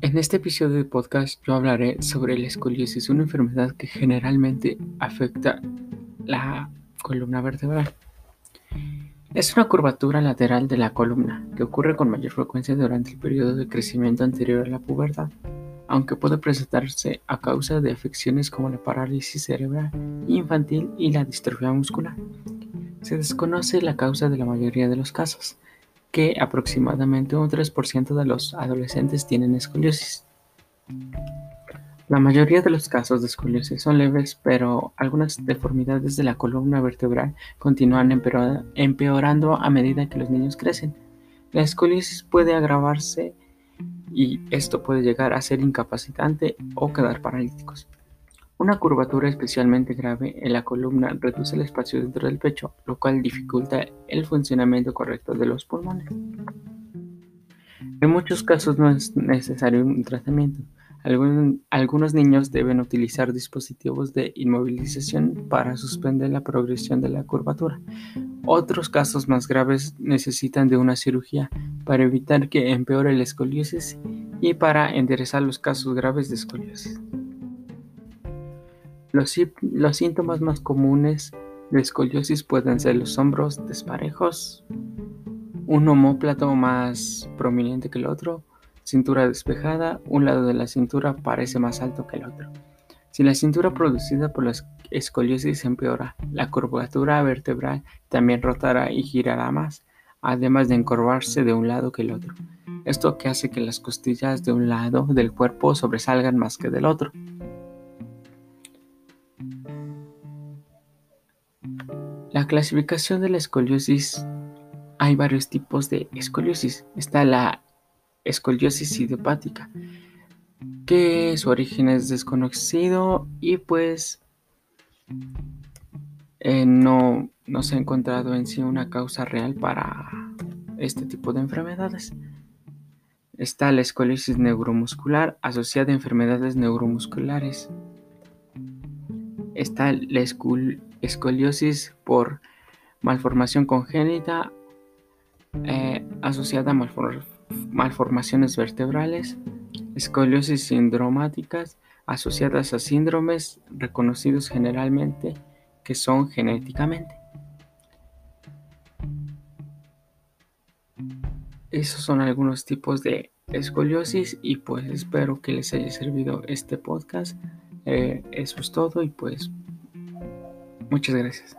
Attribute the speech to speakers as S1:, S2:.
S1: En este episodio de podcast yo hablaré sobre la escoliosis, una enfermedad que generalmente afecta la columna vertebral. Es una curvatura lateral de la columna que ocurre con mayor frecuencia durante el periodo de crecimiento anterior a la pubertad, aunque puede presentarse a causa de afecciones como la parálisis cerebral infantil y la distrofia muscular. Se desconoce la causa de la mayoría de los casos, que aproximadamente un 3% de los adolescentes tienen escoliosis. La mayoría de los casos de escoliosis son leves, pero algunas deformidades de la columna vertebral continúan empeorando a medida que los niños crecen. La escoliosis puede agravarse y esto puede llegar a ser incapacitante o quedar paralíticos. Una curvatura especialmente grave en la columna reduce el espacio dentro del pecho, lo cual dificulta el funcionamiento correcto de los pulmones. En muchos casos no es necesario un tratamiento. algunos niños deben utilizar dispositivos de inmovilización para suspender la progresión de la curvatura. Otros casos más graves necesitan de una cirugía para evitar que empeore la escoliosis y para enderezar los casos graves de escoliosis. Los, síntomas más comunes de escoliosis pueden ser los hombros desparejos, un homóplato más prominente que el otro, cintura despejada, un lado de la cintura parece más alto que el otro. Si la cintura producida por la escoliosis empeora, la curvatura vertebral también rotará y girará más, además de encorvarse de un lado que el otro. Esto que hace que las costillas de un lado del cuerpo sobresalgan más que del otro. La clasificación de la escoliosis, hay varios tipos de escoliosis. Está la escoliosis idiopática, que su origen es desconocido y pues eh, no, no se ha encontrado en sí una causa real para este tipo de enfermedades. Está la escoliosis neuromuscular asociada a enfermedades neuromusculares. Está la escoliosis por malformación congénita eh, asociada a malformaciones vertebrales, escoliosis sindromáticas asociadas a síndromes reconocidos generalmente que son genéticamente. Esos son algunos tipos de escoliosis y pues espero que les haya servido este podcast. Eh, eso es todo y pues muchas gracias.